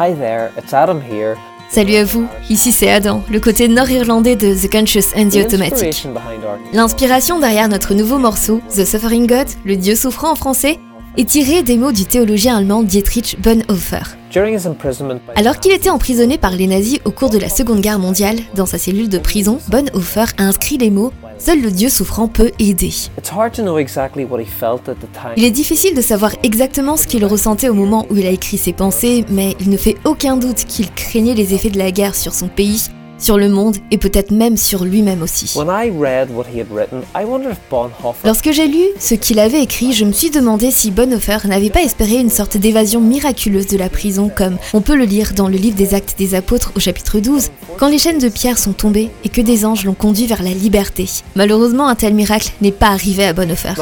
Hi there, it's Adam here. Salut à vous, ici c'est Adam, le côté nord-irlandais de The Conscious and the Automatic. L'inspiration derrière notre nouveau morceau, The Suffering God, le Dieu souffrant en français, est tirée des mots du théologien allemand Dietrich Bonhoeffer. Alors qu'il était emprisonné par les nazis au cours de la Seconde Guerre mondiale, dans sa cellule de prison, Bonhoeffer a inscrit les mots Seul le Dieu souffrant peut aider. Il est difficile de savoir exactement ce qu'il ressentait au moment où il a écrit ses pensées, mais il ne fait aucun doute qu'il craignait les effets de la guerre sur son pays, sur le monde et peut-être même sur lui-même aussi. Lorsque j'ai lu ce qu'il avait écrit, je me suis demandé si Bonhoeffer n'avait pas espéré une sorte d'évasion miraculeuse de la prison, comme on peut le lire dans le livre des Actes des Apôtres au chapitre 12, quand les chaînes de pierre sont tombées et que des anges l'ont conduit vers la liberté. Malheureusement, un tel miracle n'est pas arrivé à Bonhoeffer.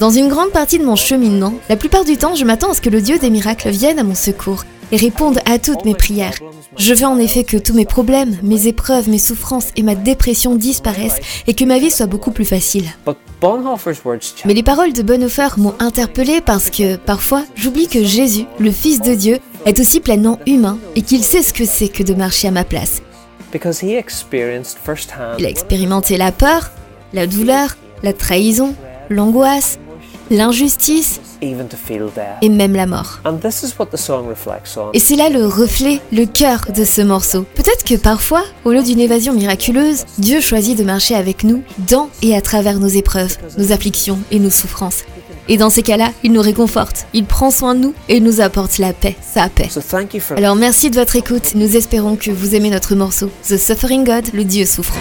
Dans une grande partie de mon cheminement, la plupart du temps, je m'attends à ce que le Dieu des miracles vienne à mon secours et réponde à toutes mes prières. Je veux en effet que tous mes problèmes, mes épreuves, mes souffrances et ma dépression disparaissent et que ma vie soit beaucoup plus facile. But Bonhoeffer's words challenge Mais les paroles de Bonhoeffer m'ont interpellée parce que parfois j'oublie que Jésus, le Fils de Dieu, est aussi pleinement humain et qu'il sait ce que c'est que de marcher à ma place. because he experienced firsthand Il a expérimenté la peur, la douleur, la trahison, l'angoisse, l'injustice et même la mort. And this is what the song reflects on. Et c'est là le reflet, le cœur de ce morceau. Peut-être que parfois, au lieu d'une évasion miraculeuse, Dieu choisit de marcher avec nous dans et à travers nos épreuves, nos afflictions et nos souffrances. Et dans ces cas-là, il nous réconforte, il prend soin de nous et il nous apporte la paix, sa paix. Alors merci de votre écoute, nous espérons que vous aimez notre morceau, The Suffering God, le Dieu souffrant.